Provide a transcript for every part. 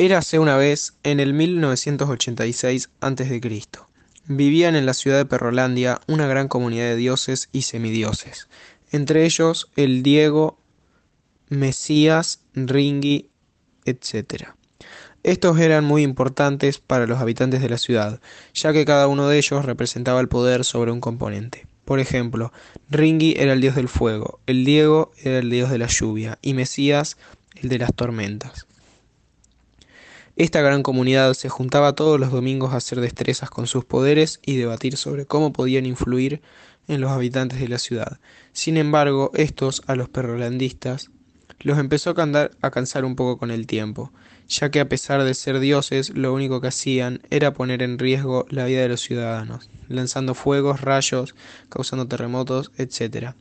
Érase una vez en el 1986 a.C. Vivían en la ciudad de Perrolandia una gran comunidad de dioses y semidioses, entre ellos el Diego, Mesías, Ringi, etc. Estos eran muy importantes para los habitantes de la ciudad, ya que cada uno de ellos representaba el poder sobre un componente. Por ejemplo, Ringi era el dios del fuego, el Diego era el dios de la lluvia y Mesías el de las tormentas. Esta gran comunidad se juntaba todos los domingos a hacer destrezas con sus poderes y debatir sobre cómo podían influir en los habitantes de la ciudad. Sin embargo, estos, a los perrolandistas, los empezó a cansar un poco con el tiempo, ya que a pesar de ser dioses, lo único que hacían era poner en riesgo la vida de los ciudadanos, lanzando fuegos, rayos, causando terremotos, etc.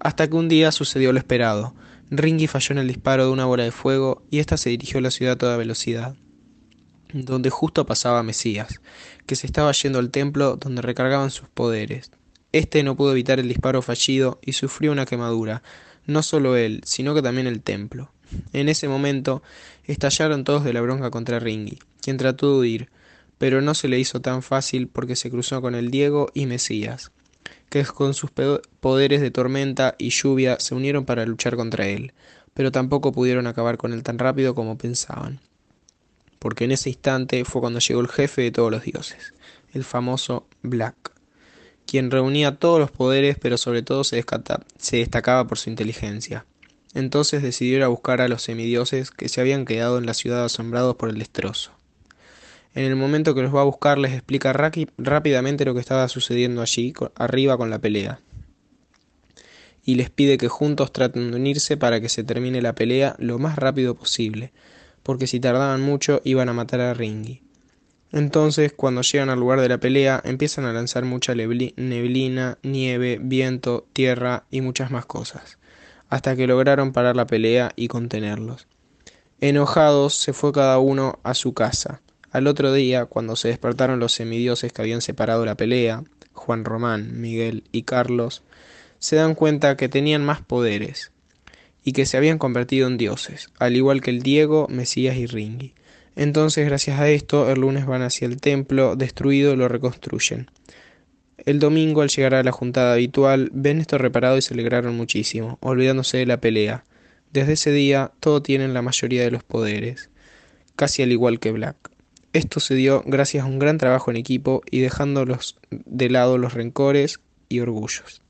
Hasta que un día sucedió lo esperado. Ringy falló en el disparo de una bola de fuego y ésta se dirigió a la ciudad a toda velocidad donde justo pasaba Mesías, que se estaba yendo al templo donde recargaban sus poderes. Este no pudo evitar el disparo fallido y sufrió una quemadura, no solo él, sino que también el templo. En ese momento estallaron todos de la bronca contra Ringi, quien trató de huir, pero no se le hizo tan fácil porque se cruzó con el Diego y Mesías, que con sus poderes de tormenta y lluvia se unieron para luchar contra él, pero tampoco pudieron acabar con él tan rápido como pensaban porque en ese instante fue cuando llegó el jefe de todos los dioses, el famoso Black, quien reunía todos los poderes pero sobre todo se, destacaba por su inteligencia. Entonces decidió ir a buscar a los semidioses que se habían quedado en la ciudad asombrados por el destrozo. En el momento que los va a buscar les explica rápidamente lo que estaba sucediendo allí arriba con la pelea. Y les pide que juntos traten de unirse para que se termine la pelea lo más rápido posible, porque si tardaban mucho iban a matar a Ringy. Entonces, cuando llegan al lugar de la pelea, empiezan a lanzar mucha neblina, nieve, viento, tierra y muchas más cosas, hasta que lograron parar la pelea y contenerlos. Enojados, se fue cada uno a su casa. Al otro día, cuando se despertaron los semidioses que habían separado la pelea, Juan Román, Miguel y Carlos, se dan cuenta que tenían más poderes, y que se habían convertido en dioses, al igual que el Diego, Mesías y Ringi. Entonces, gracias a esto, el lunes van hacia el templo destruido lo reconstruyen. El domingo, al llegar a la juntada habitual, ven esto reparado y se alegraron muchísimo, olvidándose de la pelea. Desde ese día, todos tienen la mayoría de los poderes, casi al igual que Black. Esto se dio gracias a un gran trabajo en equipo y dejándolos de lado los rencores y orgullos.